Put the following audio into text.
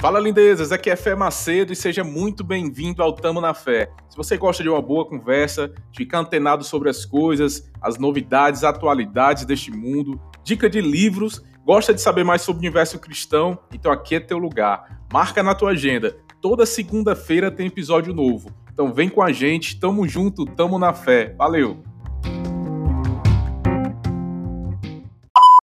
Fala lindezas, aqui é Fé Macedo e seja muito bem-vindo ao Tamo na Fé. Se você gosta de uma boa conversa, de ficar antenado sobre as coisas, as novidades, atualidades deste mundo, dica de livros, gosta de saber mais sobre o universo cristão, então aqui é teu lugar. Marca na tua agenda. Toda segunda-feira tem episódio novo. Então vem com a gente, tamo junto, tamo na fé. Valeu!